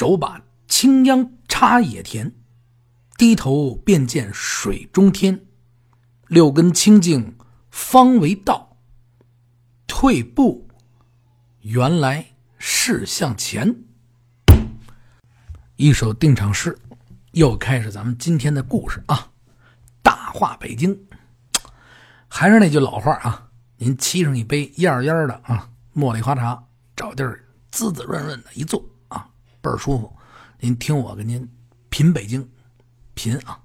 手把青秧插野田，低头便见水中天。六根清净方为道，退步原来是向前。一首定场诗，又开始咱们今天的故事啊！大话北京，还是那句老话啊，您沏上一杯烟烟的啊茉莉花茶，找地儿滋滋润润的一坐，倍儿舒服。您听我给您品北京，品啊，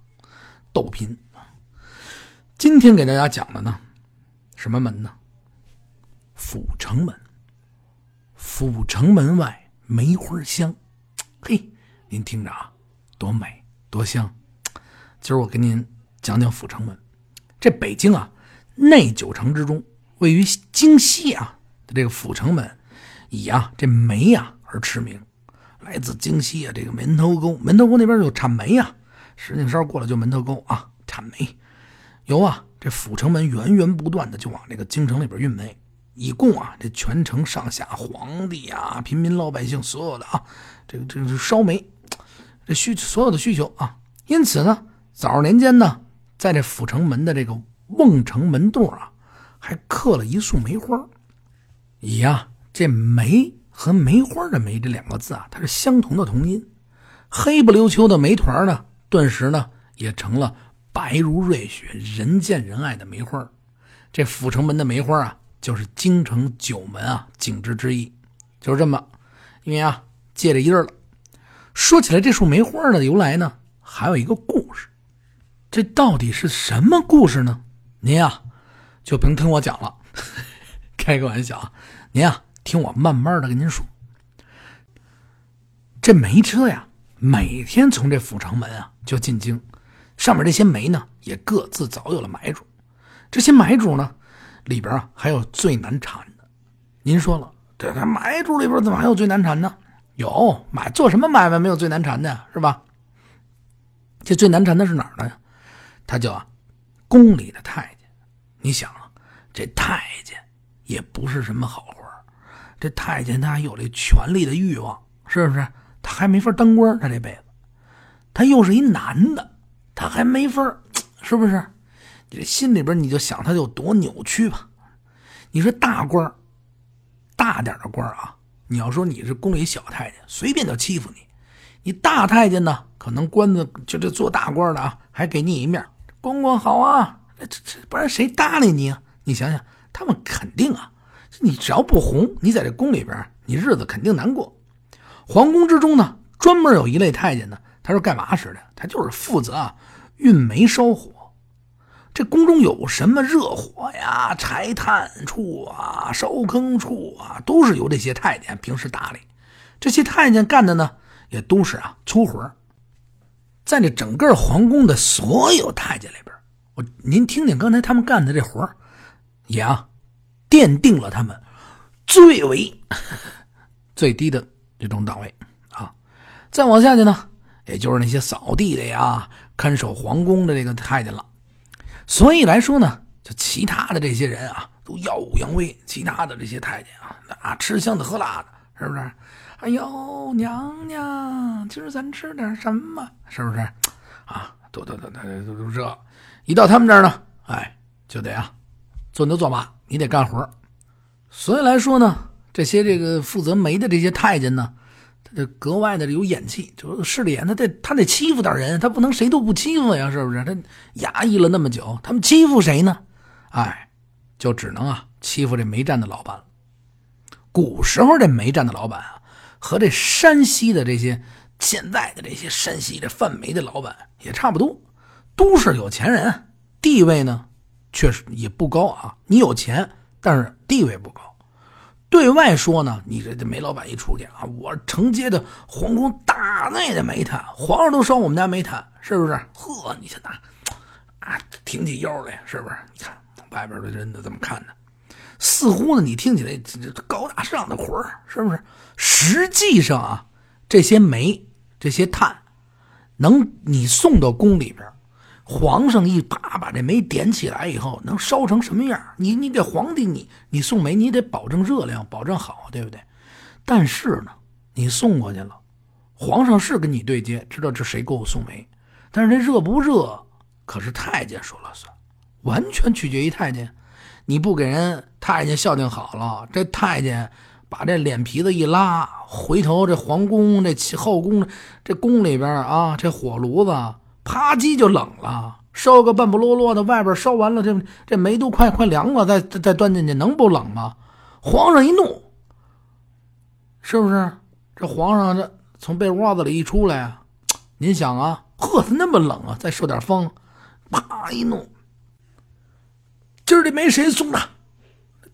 逗品。今天给大家讲的呢，什么门呢？阜成门。阜成门外梅花香，嘿，您听着啊，多美多香。今儿我给您讲讲阜成门。这北京啊，内九城之中，位于京西啊的这个阜成门，以啊这梅呀而驰名。来自京西啊，这个门头沟，门头沟那边有产煤呀，石景山过来就门头沟啊，产煤。有啊，这阜成门源源不断的就往这个京城里边运煤，以供啊这全城上下皇帝啊、平民老百姓所有的啊，这个这个烧煤，这需所有的需求啊。因此呢，早年间呢，在这阜成门的这个瓮城门洞啊，还刻了一束梅花，以啊这梅和梅花的梅这两个字啊，它是相同的同音，黑不溜秋的梅团呢，顿时呢也成了。白如瑞雪、人见人爱的梅花，这阜成门的梅花啊，就是京城九门啊景致之一，就是这么。因为啊，借着音儿了。说起来，这束梅花的由来呢，还有一个故事。这到底是什么故事呢？您啊，就甭听我讲了，开个玩笑啊。您啊，听我慢慢的跟您说。这煤车呀，每天从这阜成门啊就进京。上面这些煤呢，也各自早有了买主。这些买主呢，里边啊还有最难缠的。您说了，这这买主里边怎么还有最难缠的？有买做什么买卖没有最难缠的呀，是吧？这最难缠的是哪儿呢？他叫，宫里的太监。你想啊，这太监也不是什么好活这太监他有这权力的欲望，是不是？他还没法当官，他这辈子，他又是一男的。他还没法是不是？你这心里边你就想他有多扭曲吧。你说大官大点的官啊，你要说你是宫里小太监，随便就欺负你。你大太监呢，可能官子就这做大官的啊，还给你一面。公公好啊，这这不然谁搭理你啊？你想想，他们肯定啊，你只要不红，你在这宫里边，你日子肯定难过。皇宫之中呢，专门有一类太监呢。他是干嘛使的？他就是负责啊，运煤烧火。这宫中有什么热火呀、柴炭处啊、烧坑处啊，都是由这些太监平时打理。这些太监干的呢，也都是啊粗活。在这整个皇宫的所有太监里边，我您听听刚才他们干的这活也啊，奠定了他们最为 最低的这种档位啊。再往下去呢？也就是那些扫地的呀、看守皇宫的这个太监了，所以来说呢，就其他的这些人啊，都耀武扬威；其他的这些太监啊，那吃香的喝辣的，是不是？哎呦，娘娘，今儿咱吃点什么？是不是？啊，都都都都都都这，一到他们这儿呢，哎，就得啊，做牛做马，你得干活。所以来说呢，这些这个负责煤的这些太监呢。这格外的有眼气，就是势利眼，他得他得欺负点人，他不能谁都不欺负呀，是不是？他压抑了那么久，他们欺负谁呢？哎，就只能啊欺负这煤站的老板了。古时候这煤站的老板啊，和这山西的这些现在的这些山西这贩煤的老板也差不多，都是有钱人，地位呢确实也不高啊。你有钱，但是地位不高。对外说呢，你这这煤老板一出去啊，我承接的皇宫大内的煤炭，皇上都烧我们家煤炭，是不是？呵，你这那啊，挺起腰来，是不是？你看外边的人都怎么看的？似乎呢，你听起来这高大上的活儿，是不是？实际上啊，这些煤、这些炭，能你送到宫里边。皇上一把把这煤点起来以后，能烧成什么样？你你给皇帝，你你送煤，你得保证热量，保证好，对不对？但是呢，你送过去了，皇上是跟你对接，知道这谁给我送煤，但是这热不热，可是太监说了算，完全取决于太监。你不给人太监孝敬好了，这太监把这脸皮子一拉，回头这皇宫、这后宫、这宫里边啊，这火炉子啪叽就冷了，烧个半不落落的，外边烧完了，这这煤都快快凉了，再再端进去，能不冷吗？皇上一怒，是不是？这皇上这从被窝子里一出来啊，您想啊，呵，那么冷啊，再受点风，啪一怒。今儿这没谁送的，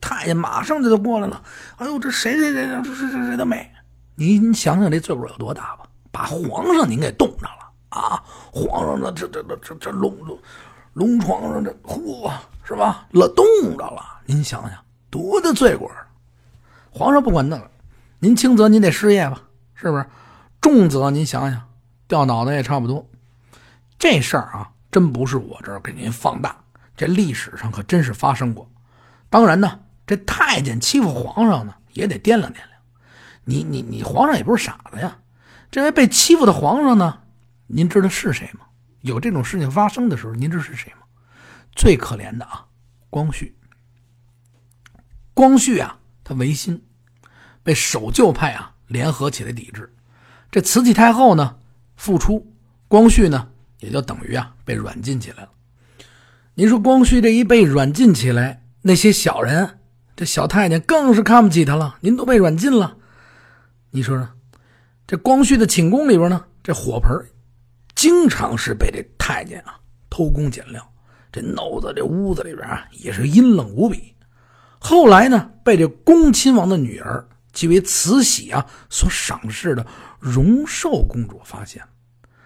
太监马上就就过来了。哎呦，这谁谁谁这谁谁谁的没？您想想这罪过有多大吧？把皇上您给冻着了啊！皇上这这这这这龙龙龙床上这嚯是吧？了冻着了。您想想多大罪过？皇上不管那个，您轻则您得失业吧？是不是？重则您想想掉脑袋也差不多。这事儿啊，真不是我这儿给您放大。这历史上可真是发生过，当然呢，这太监欺负皇上呢，也得掂量掂量。你你你，皇上也不是傻子呀。这位被欺负的皇上呢，您知道是谁吗？有这种事情发生的时候，您知道是谁吗？最可怜的啊，光绪。光绪啊，他维新，被守旧派啊联合起来抵制。这慈禧太后呢，复出，光绪呢，也就等于啊被软禁起来了。您说光绪这一被软禁起来，那些小人，这小太监更是看不起他了。您都被软禁了，你说说，这光绪的寝宫里边呢，这火盆经常是被这太监啊偷工减料，这闹得这屋子里边啊也是阴冷无比。后来呢，被这恭亲王的女儿，即为慈禧啊所赏识的荣寿公主发现，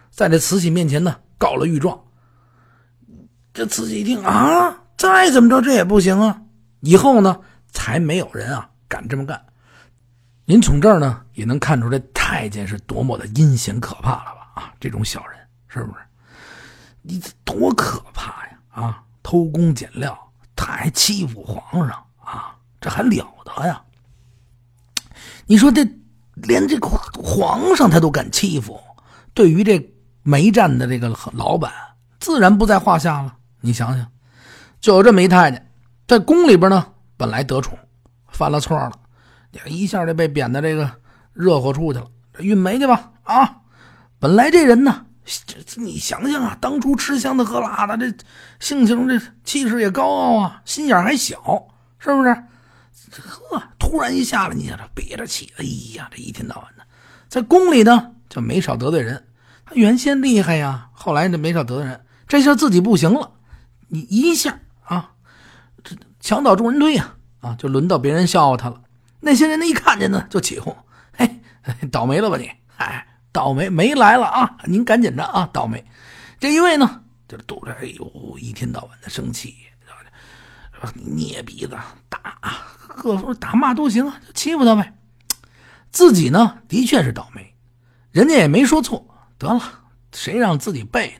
在这慈禧面前呢告了御状。这慈禧一听啊，再怎么着这也不行啊！以后呢，才没有人啊敢这么干。您从这儿呢也能看出这太监是多么的阴险可怕了吧？啊，这种小人是不是？你多可怕呀！啊，偷工减料，他还欺负皇上啊，这还了得呀？你说这连这个皇上他都敢欺负，对于这煤站的这个老板，自然不在话下了。你想想，就有这煤太监，在宫里边呢，本来得宠，犯了错了，一下就被贬到这个热火处去了，运煤去吧啊！本来这人呢，这你想想啊，当初吃香的喝辣的，这性情这气势也高傲啊，心眼还小，是不是？呵，突然一下来，你想这憋着气，哎呀，这一天到晚的，在宫里呢就没少得罪人。他原先厉害呀，后来这没少得罪人，这下自己不行了。你一下啊，这墙倒众人推呀，啊，就轮到别人笑话他了。那些人呢，一看见呢，就起哄，嘿，倒霉了吧你？哎，倒霉，没来了啊！您赶紧的啊，倒霉。这一位呢，就堵着，哎呦，一天到晚的生气，捏鼻子打，各种打骂都行啊，就欺负他呗。自己呢，的确是倒霉，人家也没说错，得了，谁让自己背呢？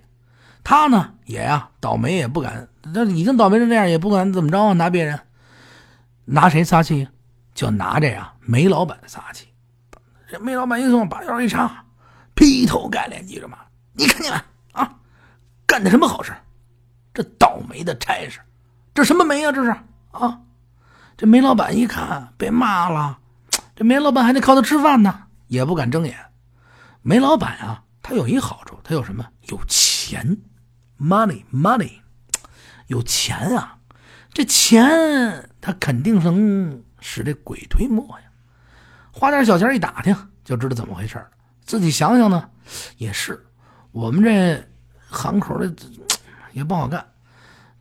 他呢也呀倒霉也不敢，这已经倒霉成这样也不敢怎么着啊？拿别人，拿谁撒气？就拿这呀煤老板撒气。这煤老板一送，把腰一插，劈头盖脸急着骂：“你看见没啊？干的什么好事？这倒霉的差事，这什么煤呀？这是啊！”这煤老板一看被骂了，这煤老板还得靠他吃饭呢，也不敢睁眼。煤老板啊，他有一好处，他有什么？有钱。Money, money，有钱啊！这钱他肯定能使这鬼推磨呀。花点小钱一打听就知道怎么回事自己想想呢，也是。我们这行口的也不好干，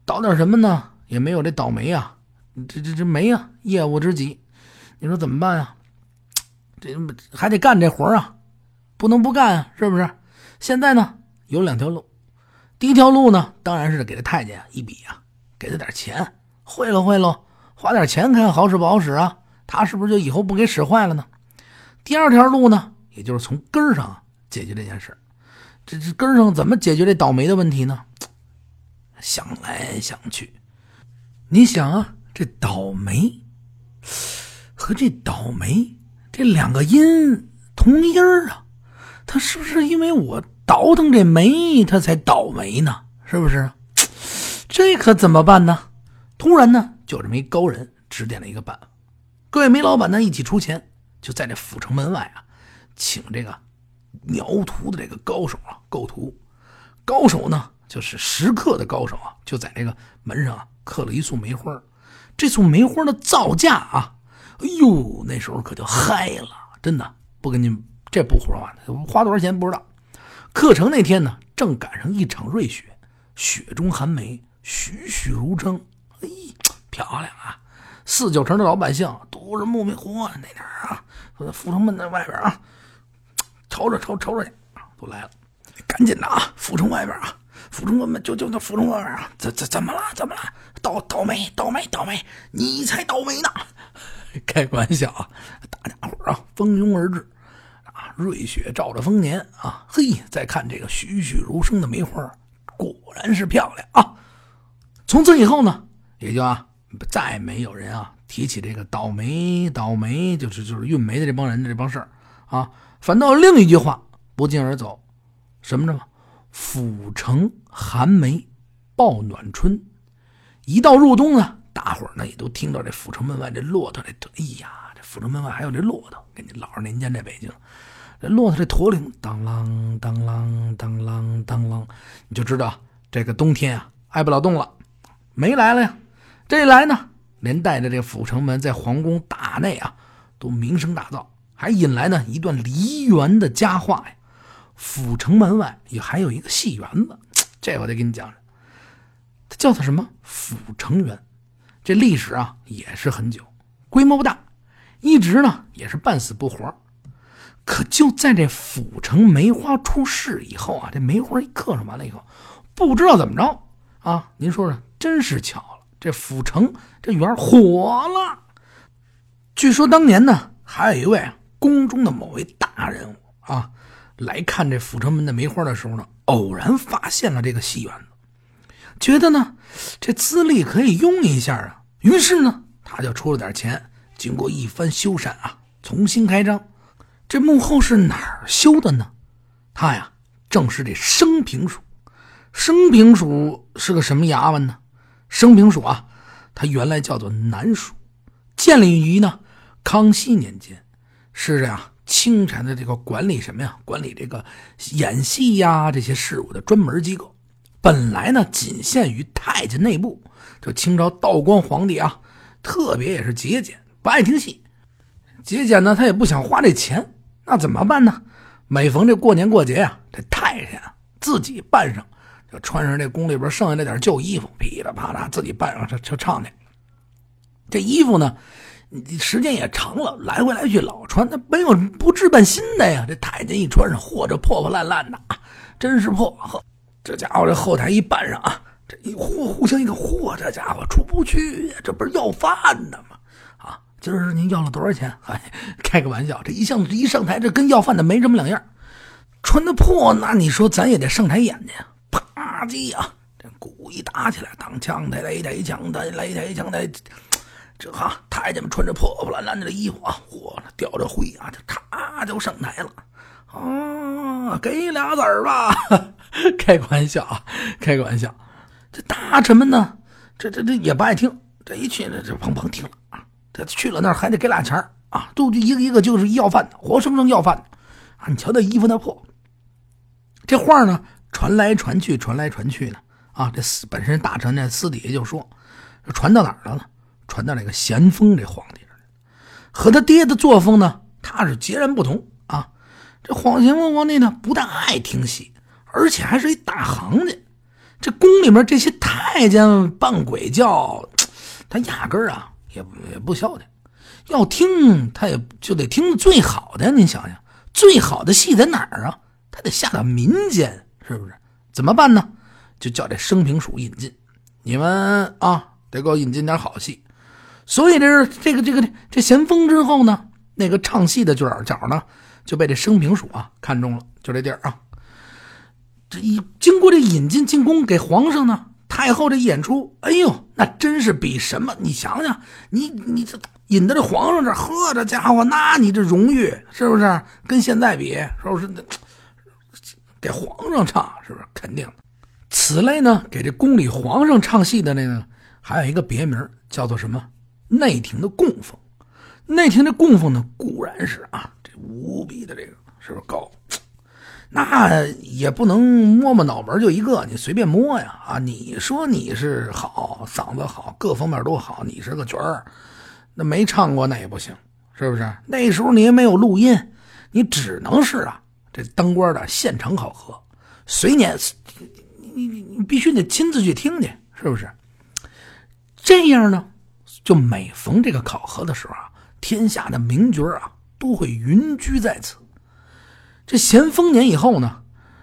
倒点什么呢？也没有这倒霉啊！这这这没啊！业务之急，你说怎么办呀？这还得干这活啊，不能不干啊，是不是？现在呢，有两条路。第一条路呢，当然是给这太监一笔啊，给他点钱，贿赂贿赂，花点钱看好使不好使啊？他是不是就以后不给使坏了呢？第二条路呢，也就是从根上解决这件事这这根上怎么解决这倒霉的问题呢？想来想去，你想啊，这倒霉和这倒霉这两个音同音啊，他是不是因为我倒腾这煤，他才倒霉呢？是不是？这可怎么办呢？突然呢，就这么一高人指点了一个办法。各位煤老板呢，一起出钱，就在这阜成门外啊，请这个描图的这个高手啊构图。高手呢，就是石刻的高手啊，就在这个门上啊刻了一束梅花。这束梅花的造价啊，哎呦，那时候可就嗨了，真的不跟你这不胡说八道，花多少钱不知道。刻成那天呢，正赶上一场瑞雪，雪中寒梅，栩栩如生，哎，漂亮啊！四九城的老百姓都是目迷糊那点啊，阜成门那外边啊，瞅着瞅瞅着去都来了，赶紧的啊！府城外边啊，府城外面就就那府城外边啊，怎怎怎么了？怎么了？倒倒霉倒霉倒霉！你才倒霉呢！开玩笑啊！大家伙啊，蜂拥而至啊！瑞雪照着丰年啊！嘿，再看这个栩栩如生的梅花，果然是漂亮啊！从此以后呢，也就啊。再没有人啊提起这个倒霉倒霉，就是就是运煤的这帮人的这帮事儿啊，反倒另一句话不胫而走，什么着嘛？阜城寒梅报暖春，一到入冬呢，大伙儿呢也都听到这阜城门外这骆驼这，哎呀，这阜城门外还有这骆驼，跟你老二年间这北京，这骆驼这驼铃当啷当啷当啷当啷，你就知道这个冬天啊挨不了冻了，没来了呀。这一来呢，连带着这阜城门在皇宫大内啊，都名声大噪，还引来呢一段梨园的佳话呀。阜城门外也还有一个戏园子，这我得给你讲讲。它叫做什么？阜成园。这历史啊也是很久，规模不大，一直呢也是半死不活。可就在这阜城梅花出世以后啊，这梅花一刻上完了以后，不知道怎么着啊，您说说，真是巧了。这府城这园火了，据说当年呢，还有一位宫中的某位大人物啊，来看这阜成门的梅花的时候呢，偶然发现了这个戏园子，觉得呢这资历可以用一下啊，于是呢他就出了点钱，经过一番修缮啊，重新开张。这幕后是哪儿修的呢？他呀，正是这升平署。升平署是个什么衙门呢？升平署啊，它原来叫做南署，建立于呢康熙年间，是这样清朝的这个管理什么呀？管理这个演戏呀这些事务的专门机构。本来呢仅限于太监内部。这清朝道光皇帝啊，特别也是节俭，不爱听戏。节俭呢，他也不想花这钱，那怎么办呢？每逢这过年过节呀，这太监啊自己扮上。就穿上这宫里边剩下那点旧衣服，噼里啪啦自己扮上，就就唱去。这衣服呢，时间也长了，来回来去老穿，那没有不置办新的呀。这太监一穿上，嚯，这破破烂烂的，真是破。呵，这家伙这后台一扮上啊，这一嚯，互相一看，嚯，这家伙出不去呀，这不是要饭的吗？啊，今儿您要了多少钱？哎，开个玩笑，这一向一上台，这跟要饭的没什么两样。穿的破，那你说咱也得上台演去呀。啪叽啊！这鼓一打起来，当枪台擂台枪台擂台枪台，这哈太监们穿着破破烂烂的衣服啊，嚯，吊着灰啊，就咔就上台了啊！给俩子儿吧，开个玩笑啊，开个玩笑。这大臣们呢，这这这也不爱听，这一去这这砰砰听了啊，这去了那儿还得给俩钱啊，都一个一个就是要饭的，活生生要饭的啊！你瞧那衣服那破，这话呢？传来传去，传来传去呢，啊，这私本身大臣呢私底下就说，传到哪儿了呢？传到这个咸丰这皇帝这儿，和他爹的作风呢，他是截然不同啊。这黄咸丰皇帝呢，不但爱听戏，而且还是一大行家。这宫里面这些太监扮鬼叫，他压根儿啊也也不消停，要听他也就得听最好的。您想想，最好的戏在哪儿啊？他得下到民间。是不是？怎么办呢？就叫这升平署引进，你们啊得给我引进点好戏。所以这是这个这个这咸丰之后呢，那个唱戏的角角呢就被这升平署啊看中了，就这地儿啊。这一经过这引进进宫给皇上呢，太后这演出，哎呦，那真是比什么？你想想，你你这引到这皇上这，呵，这家伙，那你这荣誉是不是跟现在比，是不是？给皇上唱，是不是？肯定的。此类呢，给这宫里皇上唱戏的那个，还有一个别名，叫做什么？内廷的供奉。内廷的供奉呢，固然是啊，这无比的这个是不是高？那也不能摸摸脑门就一个，你随便摸呀啊！你说你是好，嗓子好，各方面都好，你是个角儿，那没唱过那也不行，是不是？那时候你也没有录音，你只能是啊，这当官的现场考核，随年，你你你必须得亲自去听去，是不是？这样呢，就每逢这个考核的时候啊，天下的名角啊都会云居在此。这咸丰年以后呢，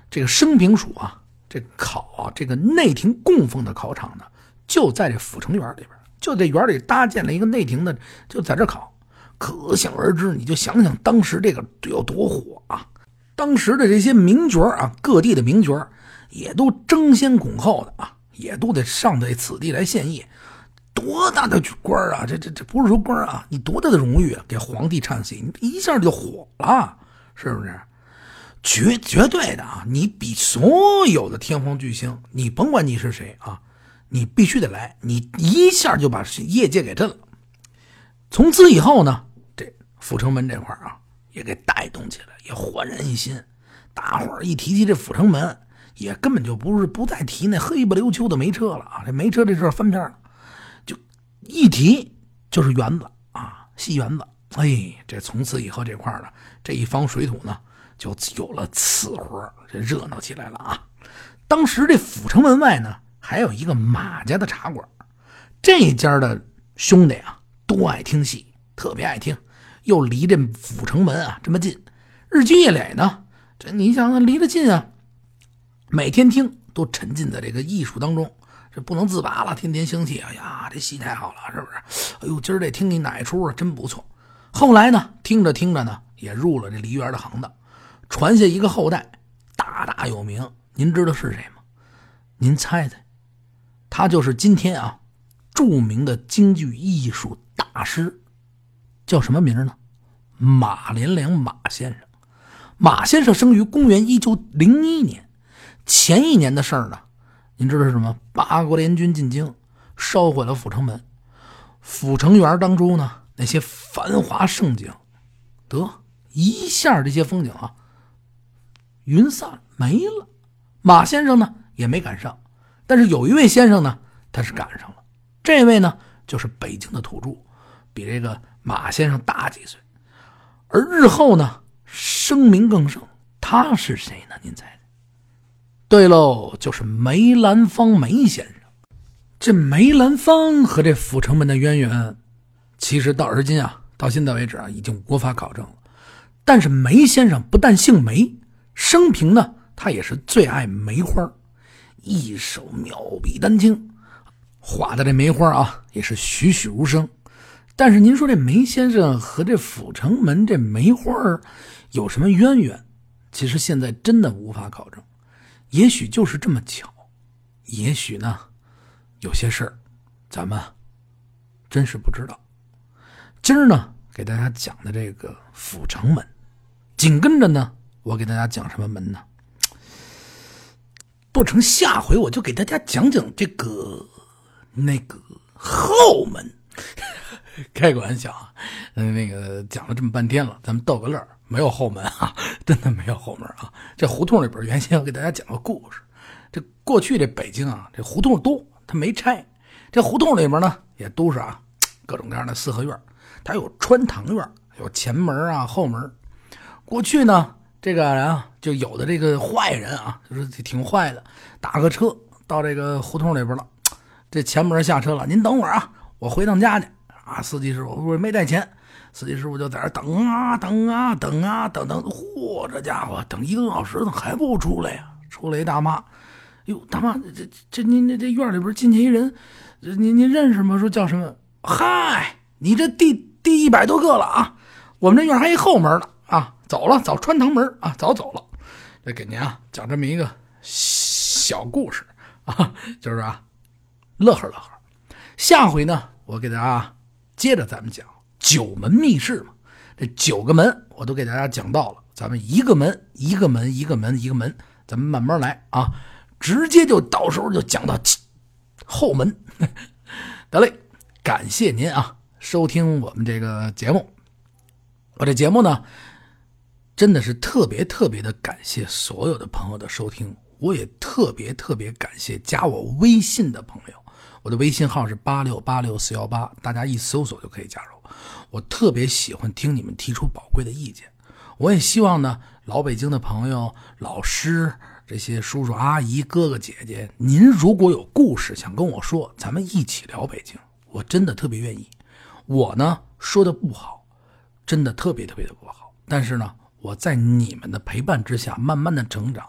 这个升平署啊，这考啊，这个内廷供奉的考场呢，就在这阜成园里边，就这园里搭建了一个内廷的，就在这考，可想而知，你就想想当时这个有多火啊！当时的这些名角啊，各地的名角也都争先恐后的啊，也都得上在此地来献艺，多大的官啊！这这这不是说官啊，你多大的荣誉啊！给皇帝唱戏，你一下就火了，是不是？绝绝对的啊！你比所有的天皇巨星，你甭管你是谁啊，你必须得来，你一下就把业界给震了。从此以后呢，这阜成门这块啊，也给带动起来，也焕然一新。大伙儿一提起这阜成门，也根本就不是不再提那黑不溜秋的煤车了啊！这煤车这事翻篇了，一提就是园子啊，戏园子。哎，这从此以后这块呢，这一方水土呢。就有了此活这热闹起来了啊！当时这阜城门外呢，还有一个马家的茶馆，这家的兄弟啊，都爱听戏，特别爱听，又离这阜城门啊这么近，日积月累呢，这你想离得近啊，每天听都沉浸在这个艺术当中，这不能自拔了，天天生气，哎呀，这戏太好了，是不是？哎呦，今儿这听你哪一出啊，真不错。后来呢，听着听着呢，也入了这梨园的行当。传下一个后代，大大有名。您知道是谁吗？您猜猜，他就是今天啊著名的京剧艺术大师，叫什么名呢？马连良马先生。马先生生于公元一九零一年，前一年的事儿呢，您知道是什么？八国联军进京，烧毁了阜成门，阜成园当中呢那些繁华盛景，得一下这些风景啊。云散没了，马先生呢也没赶上，但是有一位先生呢，他是赶上了。这位呢就是北京的土著，比这个马先生大几岁，而日后呢声名更盛。他是谁呢？您猜猜？对喽，就是梅兰芳梅先生。这梅兰芳和这阜成门的渊源，其实到而今啊，到现在为止啊，已经无法考证了。但是梅先生不但姓梅。生平呢，他也是最爱梅花，一手妙笔丹青，画的这梅花啊，也是栩栩如生。但是您说这梅先生和这阜成门这梅花有什么渊源？其实现在真的无法考证。也许就是这么巧，也许呢，有些事儿咱们真是不知道。今儿呢，给大家讲的这个阜成门，紧跟着呢。我给大家讲什么门呢？不成，下回我就给大家讲讲这个那个后门。开个玩笑啊，嗯，那个讲了这么半天了，咱们逗个乐没有后门啊，真的没有后门啊。这胡同里边原先我给大家讲个故事，这过去这北京啊，这胡同多，它没拆。这胡同里边呢，也都是啊，各种各样的四合院，它有穿堂院，有前门啊，后门。过去呢。这个人啊，就有的这个坏人啊，就是挺坏的，打个车到这个胡同里边了，这前门下车了，您等会儿啊，我回趟家去啊。司机师傅我没带钱，司机师傅就在这等啊等啊等啊等等，嚯，这家伙等一个多小时怎么还不出来呀？出来一大妈，哟，大妈，这这您这这院里边进去一人，您您认识吗？说叫什么？嗨，你这第第一百多个了啊，我们这院还一后门呢啊。走了，早穿堂门啊，早走了。这给您啊讲这么一个小故事啊，就是啊，乐呵乐呵。下回呢，我给大家接着咱们讲九门密室嘛。这九个门我都给大家讲到了，咱们一个门一个门一个门一个门，咱们慢慢来啊，直接就到时候就讲到后门。得嘞，感谢您啊，收听我们这个节目。我这节目呢，真的是特别特别的感谢所有的朋友的收听，我也特别特别感谢加我微信的朋友。我的微信号是八六八六四幺八，大家一搜索就可以加入。我特别喜欢听你们提出宝贵的意见，我也希望呢，老北京的朋友、老师、这些叔叔阿姨、哥哥姐姐，您如果有故事想跟我说，咱们一起聊北京，我真的特别愿意。我呢说的不好，真的特别特别的不好，但是呢，我在你们的陪伴之下，慢慢的成长，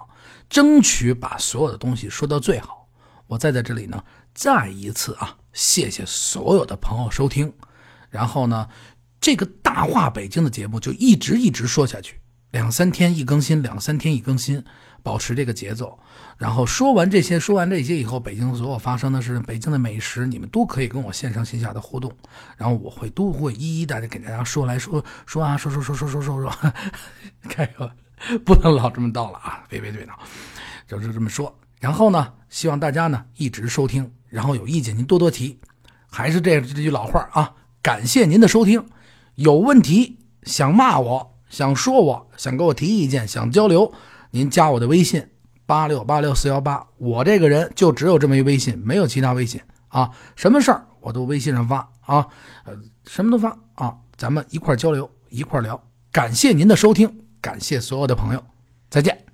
争取把所有的东西说到最好。我再在这里呢。再一次啊，谢谢所有的朋友收听，然后呢，这个大话北京的节目就一直一直说下去，两三天一更新，两三天一更新，保持这个节奏。然后说完这些，说完这些以后，北京所有发生的事，北京的美食，你们都可以跟我线上线下的互动，然后我会都会一一大家给大家说来说说啊，说说说说说说说，开个不能老这么叨了啊，别别别闹，就是这么说。然后呢，希望大家呢一直收听。然后有意见您多多提，还是这这句老话啊，感谢您的收听。有问题想骂我，想说我，想给我提意见，想交流，您加我的微信八六八六四幺八。我这个人就只有这么一微信，没有其他微信啊。什么事儿我都微信上发啊，呃，什么都发啊，咱们一块交流，一块聊。感谢您的收听，感谢所有的朋友，再见。